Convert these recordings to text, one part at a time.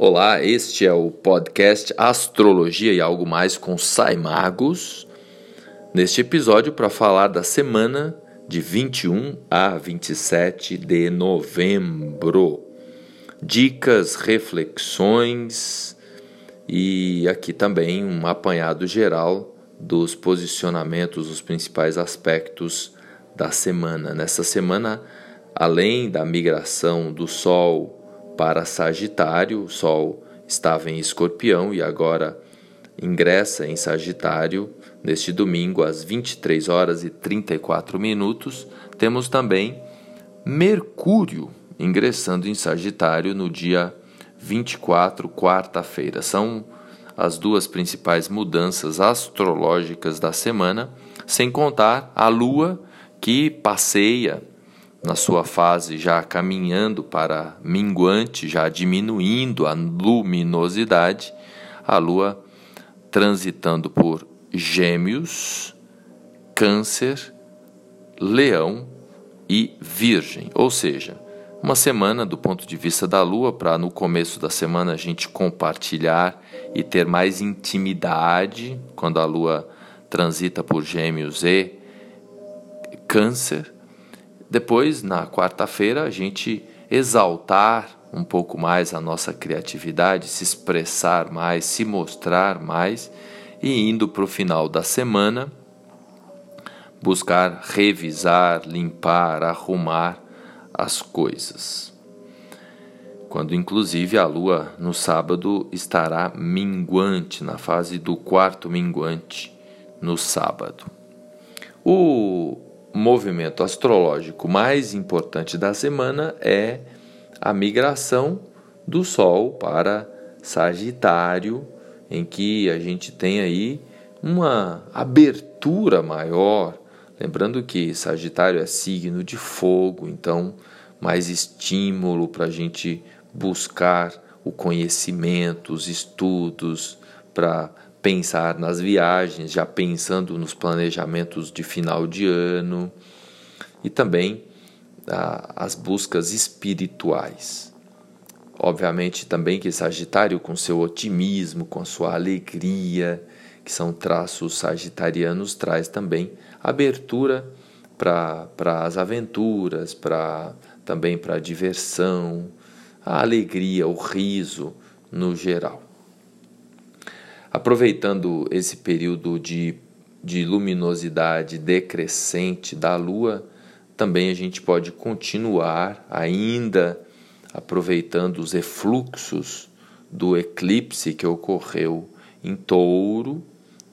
Olá, este é o podcast Astrologia e Algo Mais com Sai Magos. Neste episódio, para falar da semana de 21 a 27 de novembro. Dicas, reflexões e aqui também um apanhado geral dos posicionamentos, os principais aspectos da semana. Nessa semana, além da migração do Sol para Sagitário, o Sol estava em Escorpião e agora ingressa em Sagitário neste domingo às 23 horas e 34 minutos. Temos também Mercúrio ingressando em Sagitário no dia 24, quarta-feira. São as duas principais mudanças astrológicas da semana, sem contar a Lua que passeia na sua fase já caminhando para minguante, já diminuindo a luminosidade, a Lua transitando por Gêmeos, Câncer, Leão e Virgem, ou seja, uma semana do ponto de vista da Lua para no começo da semana a gente compartilhar e ter mais intimidade quando a Lua transita por Gêmeos e Câncer depois, na quarta-feira, a gente exaltar um pouco mais a nossa criatividade, se expressar mais, se mostrar mais e indo para o final da semana, buscar revisar, limpar, arrumar as coisas. Quando inclusive a lua no sábado estará minguante, na fase do quarto minguante no sábado. O movimento astrológico mais importante da semana é a migração do Sol para Sagitário, em que a gente tem aí uma abertura maior. Lembrando que Sagitário é signo de fogo, então mais estímulo para a gente buscar o conhecimento, os estudos, para pensar nas viagens, já pensando nos planejamentos de final de ano e também ah, as buscas espirituais. Obviamente também que Sagitário com seu otimismo, com a sua alegria, que são traços sagitarianos, traz também abertura para as aventuras, para também para a diversão, a alegria, o riso no geral. Aproveitando esse período de, de luminosidade decrescente da Lua, também a gente pode continuar ainda aproveitando os efluxos do eclipse que ocorreu em Touro,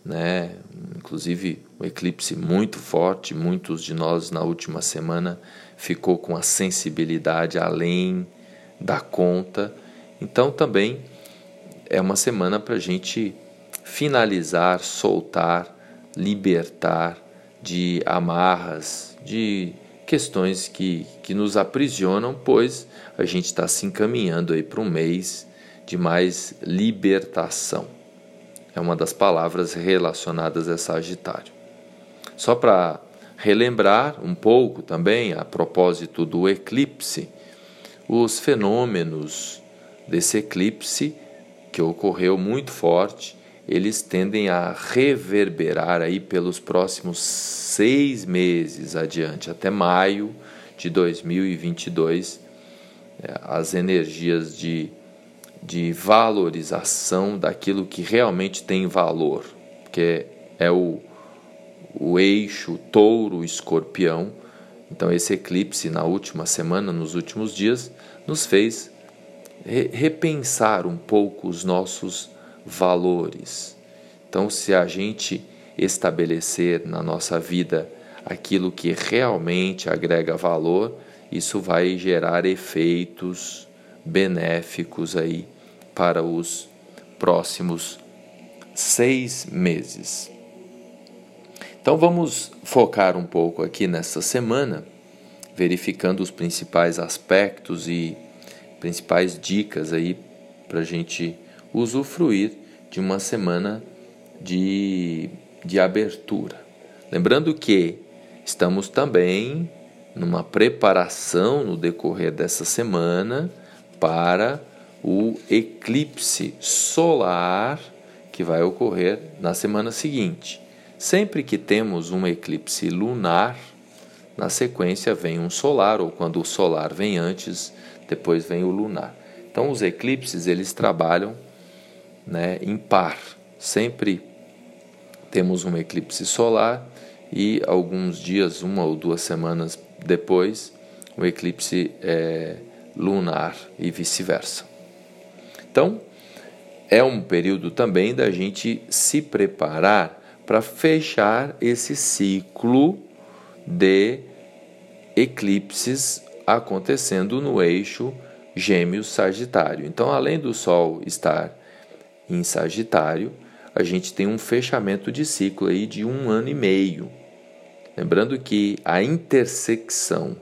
né? Inclusive um eclipse muito forte, muitos de nós na última semana ficou com a sensibilidade além da conta. Então também é uma semana para a gente finalizar, soltar, libertar de amarras, de questões que, que nos aprisionam, pois a gente está se encaminhando aí para um mês de mais libertação. É uma das palavras relacionadas a Sagitário. Só para relembrar um pouco também, a propósito do eclipse, os fenômenos desse eclipse que ocorreu muito forte eles tendem a reverberar aí pelos próximos seis meses adiante, até maio de 2022, é, as energias de, de valorização daquilo que realmente tem valor, que é o, o eixo touro-escorpião. Então, esse eclipse na última semana, nos últimos dias, nos fez repensar um pouco os nossos valores. Então, se a gente estabelecer na nossa vida aquilo que realmente agrega valor, isso vai gerar efeitos benéficos aí para os próximos seis meses. Então vamos focar um pouco aqui nessa semana, verificando os principais aspectos e principais dicas aí para a gente usufruir de uma semana de, de abertura. Lembrando que estamos também numa preparação no decorrer dessa semana para o eclipse solar que vai ocorrer na semana seguinte. Sempre que temos um eclipse lunar, na sequência vem um solar, ou quando o solar vem antes, depois vem o lunar. Então os eclipses eles trabalham né, em par. Sempre temos um eclipse solar e alguns dias, uma ou duas semanas depois, o eclipse é, lunar e vice-versa. Então, é um período também da gente se preparar para fechar esse ciclo de eclipses acontecendo no eixo Gêmeos-Sagitário. Então, além do Sol estar em Sagitário, a gente tem um fechamento de ciclo aí de um ano e meio. Lembrando que a intersecção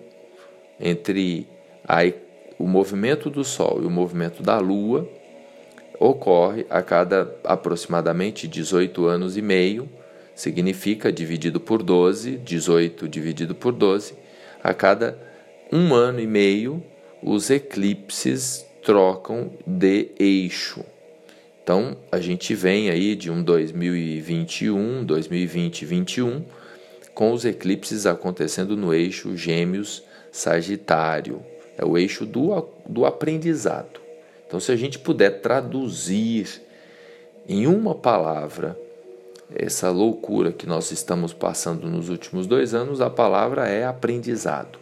entre a, o movimento do Sol e o movimento da Lua ocorre a cada aproximadamente 18 anos e meio, significa dividido por 12, 18 dividido por 12, a cada um ano e meio os eclipses trocam de eixo. Então a gente vem aí de um 2021, 2020 21 com os eclipses acontecendo no eixo Gêmeos Sagitário. É o eixo do, do aprendizado. Então, se a gente puder traduzir em uma palavra essa loucura que nós estamos passando nos últimos dois anos, a palavra é aprendizado.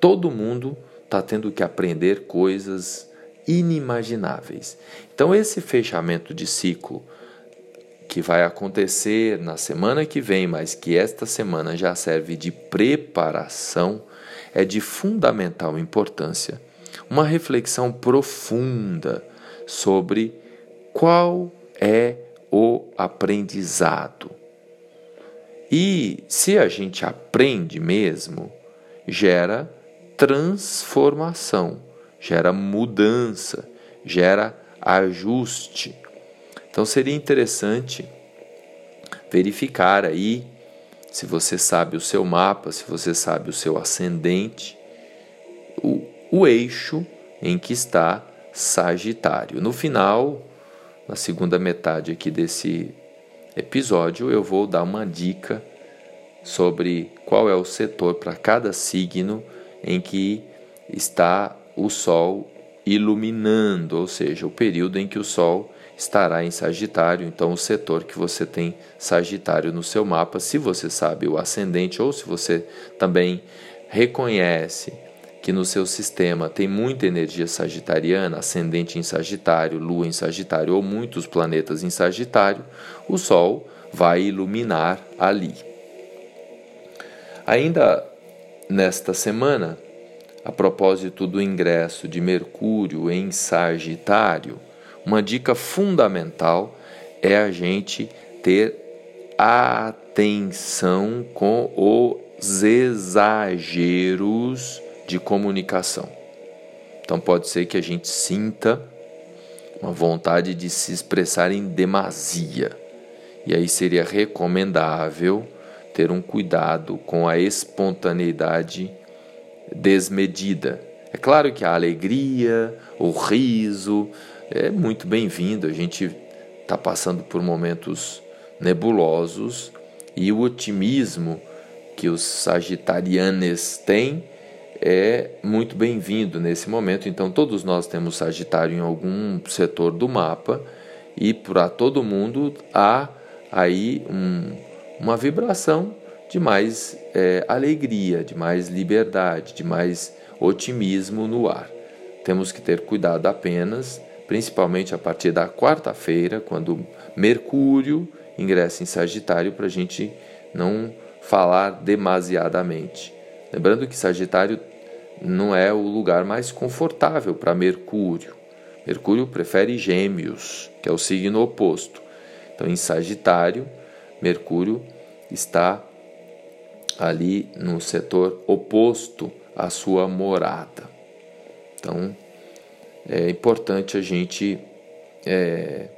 Todo mundo está tendo que aprender coisas inimagináveis. Então, esse fechamento de ciclo que vai acontecer na semana que vem, mas que esta semana já serve de preparação, é de fundamental importância uma reflexão profunda sobre qual é o aprendizado. E se a gente aprende mesmo, gera transformação, gera mudança, gera ajuste. Então seria interessante verificar aí se você sabe o seu mapa, se você sabe o seu ascendente, o, o eixo em que está Sagitário. No final, na segunda metade aqui desse episódio, eu vou dar uma dica sobre qual é o setor para cada signo em que está o Sol iluminando, ou seja, o período em que o Sol estará em Sagitário. Então, o setor que você tem Sagitário no seu mapa, se você sabe o ascendente ou se você também reconhece que no seu sistema tem muita energia sagitariana, ascendente em Sagitário, Lua em Sagitário ou muitos planetas em Sagitário, o Sol vai iluminar ali. Ainda nesta semana, a propósito do ingresso de Mercúrio em Sagitário, uma dica fundamental é a gente ter atenção com os exageros de comunicação. Então pode ser que a gente sinta uma vontade de se expressar em demasia. E aí seria recomendável ter um cuidado com a espontaneidade desmedida. É claro que a alegria, o riso é muito bem-vindo. A gente está passando por momentos nebulosos e o otimismo que os sagitarianes têm é muito bem-vindo nesse momento. Então, todos nós temos Sagitário em algum setor do mapa e para todo mundo há aí um, uma vibração de mais é, alegria, de mais liberdade, de mais otimismo no ar. Temos que ter cuidado apenas, principalmente a partir da quarta-feira, quando Mercúrio ingressa em Sagitário, para a gente não falar demasiadamente. Lembrando que Sagitário não é o lugar mais confortável para Mercúrio. Mercúrio prefere Gêmeos, que é o signo oposto. Então, em Sagitário, Mercúrio está ali no setor oposto à sua morada. Então, é importante a gente é,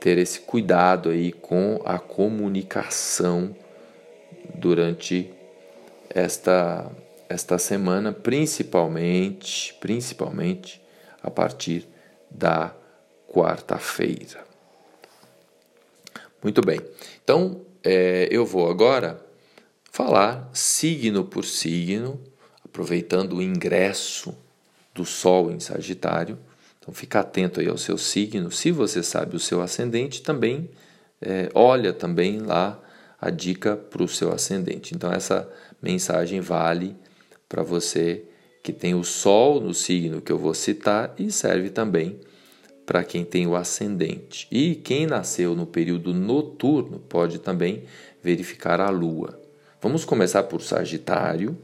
ter esse cuidado aí com a comunicação durante esta esta semana, principalmente, principalmente a partir da quarta-feira. Muito bem, então é, eu vou agora falar signo por signo, aproveitando o ingresso do Sol em Sagitário. Então fica atento aí ao seu signo. Se você sabe o seu ascendente, também é, olha também lá a dica para o seu ascendente. Então essa mensagem vale para você que tem o Sol no signo que eu vou citar e serve também para quem tem o ascendente. E quem nasceu no período noturno pode também verificar a Lua. Vamos começar por Sagitário,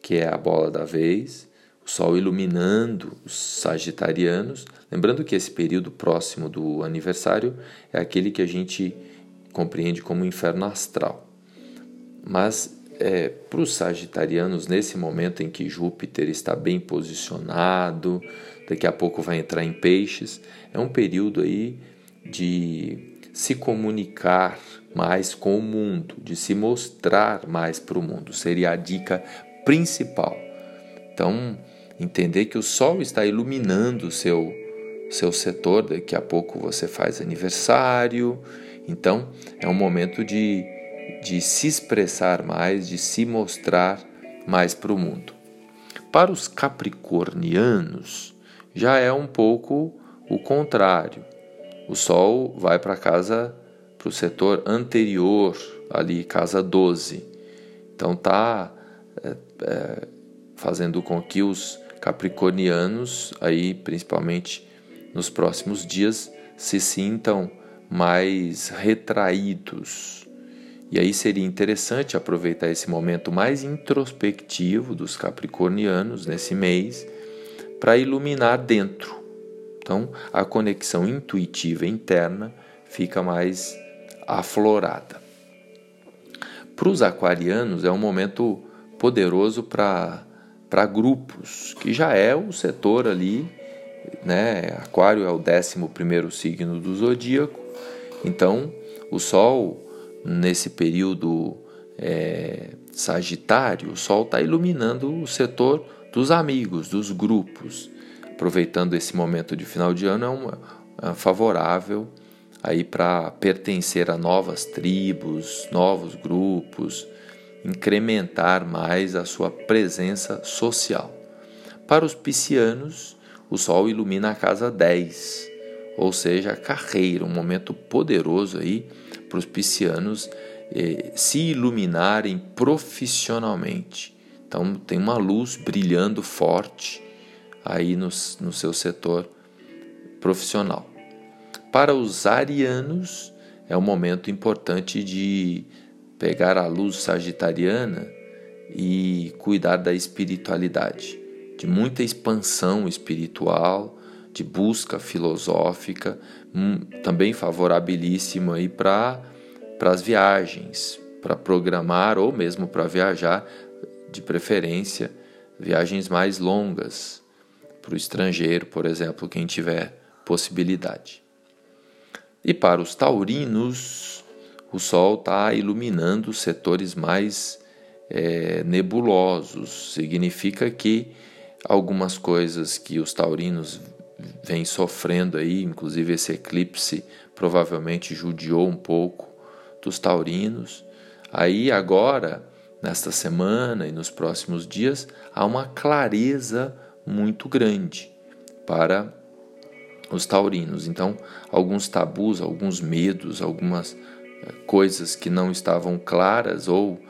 que é a bola da vez, o Sol iluminando os sagitarianos. Lembrando que esse período próximo do aniversário é aquele que a gente compreende como inferno astral. Mas é, para os sagitarianos, nesse momento em que Júpiter está bem posicionado, daqui a pouco vai entrar em peixes, é um período aí de se comunicar mais com o mundo, de se mostrar mais para o mundo, seria a dica principal. Então, entender que o Sol está iluminando o seu, seu setor, daqui a pouco você faz aniversário, então é um momento de de se expressar mais, de se mostrar mais para o mundo. Para os capricornianos, já é um pouco o contrário. O Sol vai para casa, para o setor anterior, ali, casa 12. Então está é, é, fazendo com que os capricornianos, aí principalmente nos próximos dias, se sintam mais retraídos, e aí seria interessante aproveitar esse momento mais introspectivo dos capricornianos nesse mês para iluminar dentro. Então, a conexão intuitiva interna fica mais aflorada. Para os aquarianos é um momento poderoso para grupos, que já é o setor ali, né? Aquário é o 11 primeiro signo do zodíaco. Então, o Sol nesse período é, sagitário, o Sol está iluminando o setor dos amigos, dos grupos. Aproveitando esse momento de final de ano, é, uma, é favorável aí para pertencer a novas tribos, novos grupos, incrementar mais a sua presença social. Para os piscianos, o Sol ilumina a casa 10, ou seja, a carreira, um momento poderoso aí para os piscianos eh, se iluminarem profissionalmente. Então tem uma luz brilhando forte aí no, no seu setor profissional. Para os arianos é um momento importante de pegar a luz sagitariana e cuidar da espiritualidade, de muita expansão espiritual, de busca filosófica, hum, também favorabilíssimo aí para as viagens, para programar ou mesmo para viajar, de preferência, viagens mais longas para o estrangeiro, por exemplo, quem tiver possibilidade. E para os taurinos, o Sol está iluminando os setores mais é, nebulosos. Significa que algumas coisas que os taurinos vem sofrendo aí, inclusive esse eclipse provavelmente judiou um pouco dos taurinos. Aí agora, nesta semana e nos próximos dias, há uma clareza muito grande para os taurinos. Então, alguns tabus, alguns medos, algumas eh, coisas que não estavam claras ou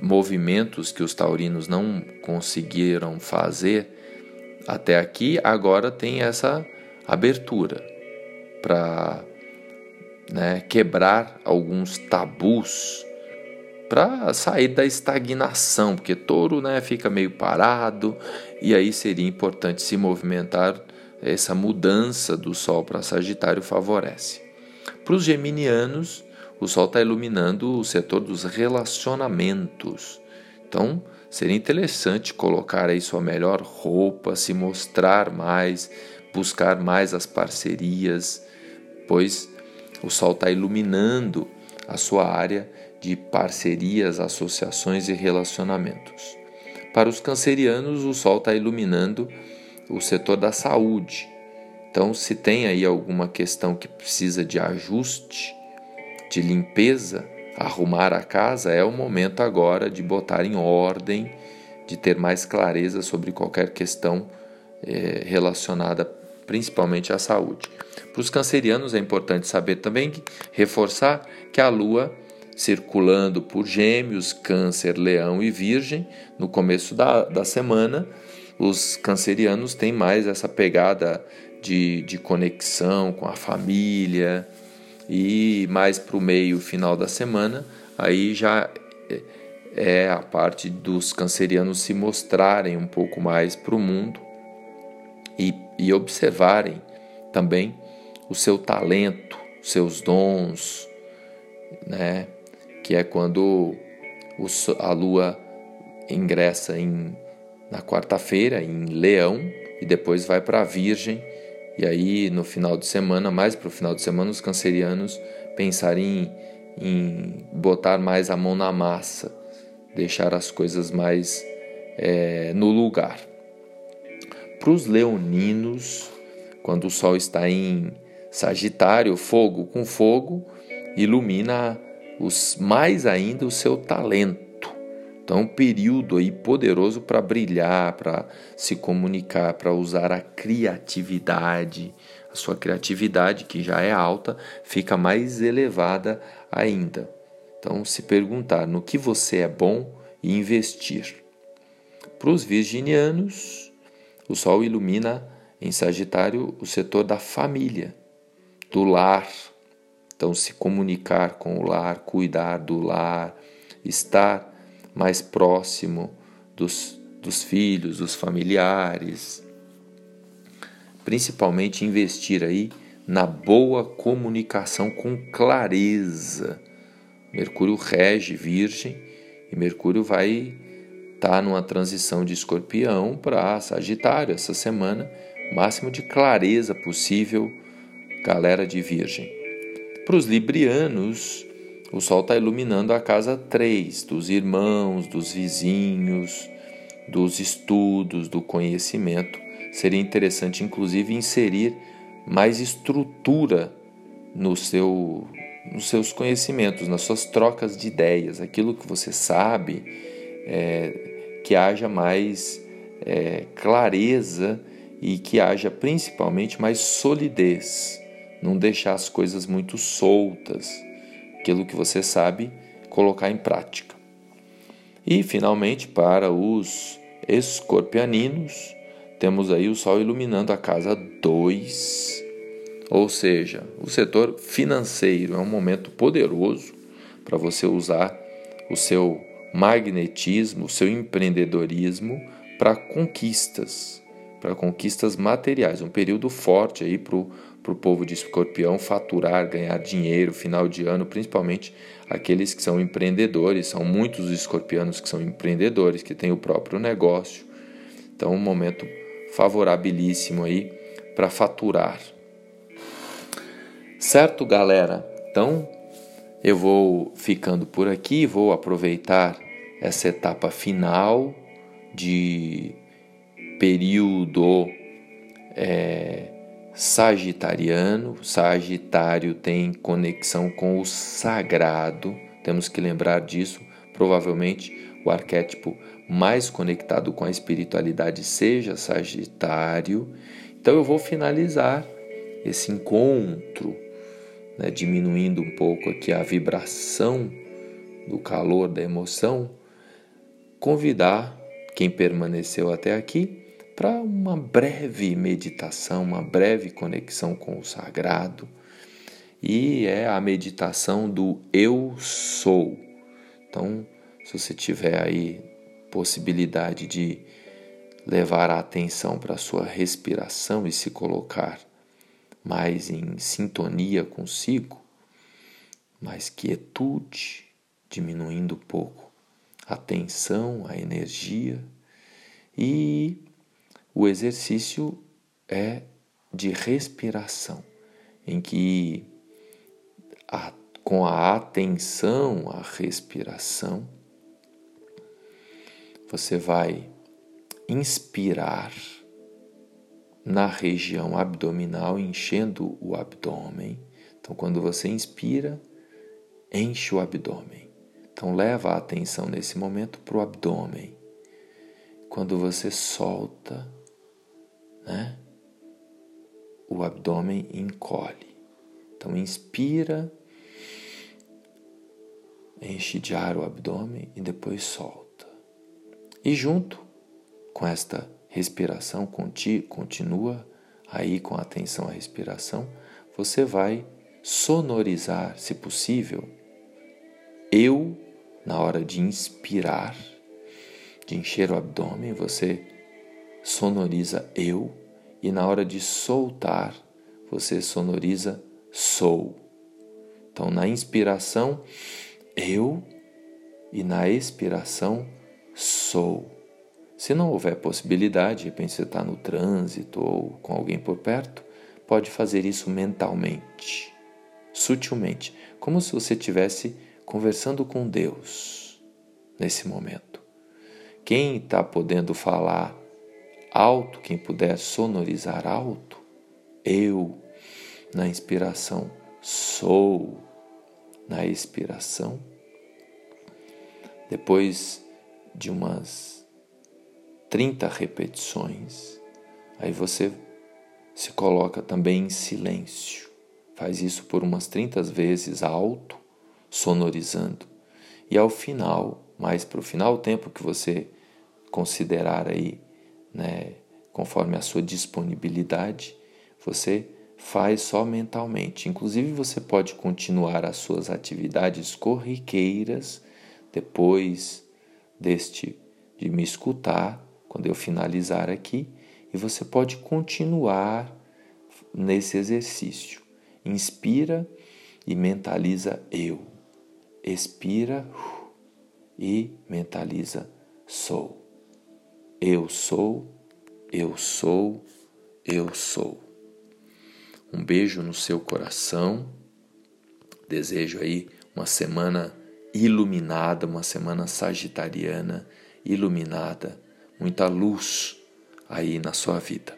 movimentos que os taurinos não conseguiram fazer até aqui, agora tem essa abertura para né, quebrar alguns tabus para sair da estagnação, porque touro né, fica meio parado e aí seria importante se movimentar. Essa mudança do Sol para Sagitário favorece. Para os geminianos, o Sol está iluminando o setor dos relacionamentos. Então, Seria interessante colocar aí sua melhor roupa, se mostrar mais, buscar mais as parcerias, pois o sol está iluminando a sua área de parcerias, associações e relacionamentos. Para os cancerianos, o sol está iluminando o setor da saúde. Então, se tem aí alguma questão que precisa de ajuste, de limpeza, arrumar a casa, é o momento agora de botar em ordem, de ter mais clareza sobre qualquer questão é, relacionada principalmente à saúde. Para os cancerianos é importante saber também, que, reforçar que a Lua circulando por Gêmeos, Câncer, Leão e Virgem no começo da, da semana, os cancerianos têm mais essa pegada de, de conexão com a família e mais para o meio final da semana, aí já é, é a parte dos cancerianos se mostrarem um pouco mais para o mundo e, e observarem também o seu talento, seus dons, né? que é quando a lua ingressa em, na quarta-feira em Leão e depois vai para a Virgem. E aí no final de semana, mais para o final de semana, os cancerianos pensarem em, em botar mais a mão na massa, deixar as coisas mais é, no lugar. Para os leoninos, quando o Sol está em Sagitário, fogo com fogo, ilumina os, mais ainda o seu talento. Então, um período aí poderoso para brilhar, para se comunicar, para usar a criatividade. A sua criatividade, que já é alta, fica mais elevada ainda. Então, se perguntar no que você é bom e investir. Para os virginianos, o Sol ilumina em Sagitário o setor da família, do lar, então, se comunicar com o lar, cuidar do lar, estar mais próximo dos, dos filhos, dos familiares. Principalmente investir aí na boa comunicação com clareza. Mercúrio rege Virgem e Mercúrio vai estar tá numa transição de Escorpião para Sagitário essa semana, máximo de clareza possível, galera de Virgem. Para os librianos, o Sol está iluminando a casa 3, dos irmãos, dos vizinhos, dos estudos, do conhecimento. Seria interessante, inclusive, inserir mais estrutura no seu, nos seus conhecimentos, nas suas trocas de ideias, aquilo que você sabe, é, que haja mais é, clareza e que haja principalmente mais solidez. Não deixar as coisas muito soltas, aquilo que você sabe colocar em prática. E finalmente, para os escorpianinos, temos aí o Sol iluminando a casa 2, ou seja, o setor financeiro é um momento poderoso para você usar o seu magnetismo, o seu empreendedorismo para conquistas, para conquistas materiais, um período forte aí para o para o povo de escorpião faturar, ganhar dinheiro, final de ano, principalmente aqueles que são empreendedores. São muitos os escorpianos que são empreendedores, que têm o próprio negócio. Então, um momento favorabilíssimo aí para faturar. Certo, galera? Então, eu vou ficando por aqui, vou aproveitar essa etapa final de período é, sagitariano. Sagitário tem conexão com o sagrado, temos que lembrar disso. Provavelmente o arquétipo mais conectado com a espiritualidade seja Sagitário. Então eu vou finalizar esse encontro, né, diminuindo um pouco aqui a vibração do calor da emoção, convidar quem permaneceu até aqui para uma breve meditação, uma breve conexão com o sagrado. E é a meditação do eu sou. Então, se você tiver aí possibilidade de levar a atenção para a sua respiração e se colocar mais em sintonia consigo, mais quietude, diminuindo um pouco a tensão, a energia e o exercício é de respiração, em que a, com a atenção à respiração, você vai inspirar na região abdominal, enchendo o abdômen. Então, quando você inspira, enche o abdômen. Então, leva a atenção nesse momento para o abdômen. Quando você solta, né? O abdômen encolhe. Então, inspira, enche de ar o abdômen e depois solta. E junto com esta respiração continua aí com atenção à respiração, você vai sonorizar, se possível, eu na hora de inspirar, de encher o abdômen, você sonoriza eu e na hora de soltar, você sonoriza sou. Então, na inspiração, eu e na expiração, sou. Se não houver possibilidade, de repente você está no trânsito ou com alguém por perto, pode fazer isso mentalmente, sutilmente, como se você estivesse conversando com Deus nesse momento. Quem está podendo falar alto, quem puder sonorizar alto, eu, na inspiração, sou, na expiração. Depois de umas 30 repetições. Aí você se coloca também em silêncio. Faz isso por umas 30 vezes alto, sonorizando. E ao final, mais para o final, o tempo que você considerar aí, né, conforme a sua disponibilidade, você faz só mentalmente. Inclusive, você pode continuar as suas atividades corriqueiras depois deste de me escutar quando eu finalizar aqui, e você pode continuar nesse exercício. Inspira e mentaliza eu. Expira e mentaliza sou. Eu sou, eu sou, eu sou. Um beijo no seu coração. Desejo aí uma semana iluminada, uma semana sagitariana iluminada muita luz aí na sua vida.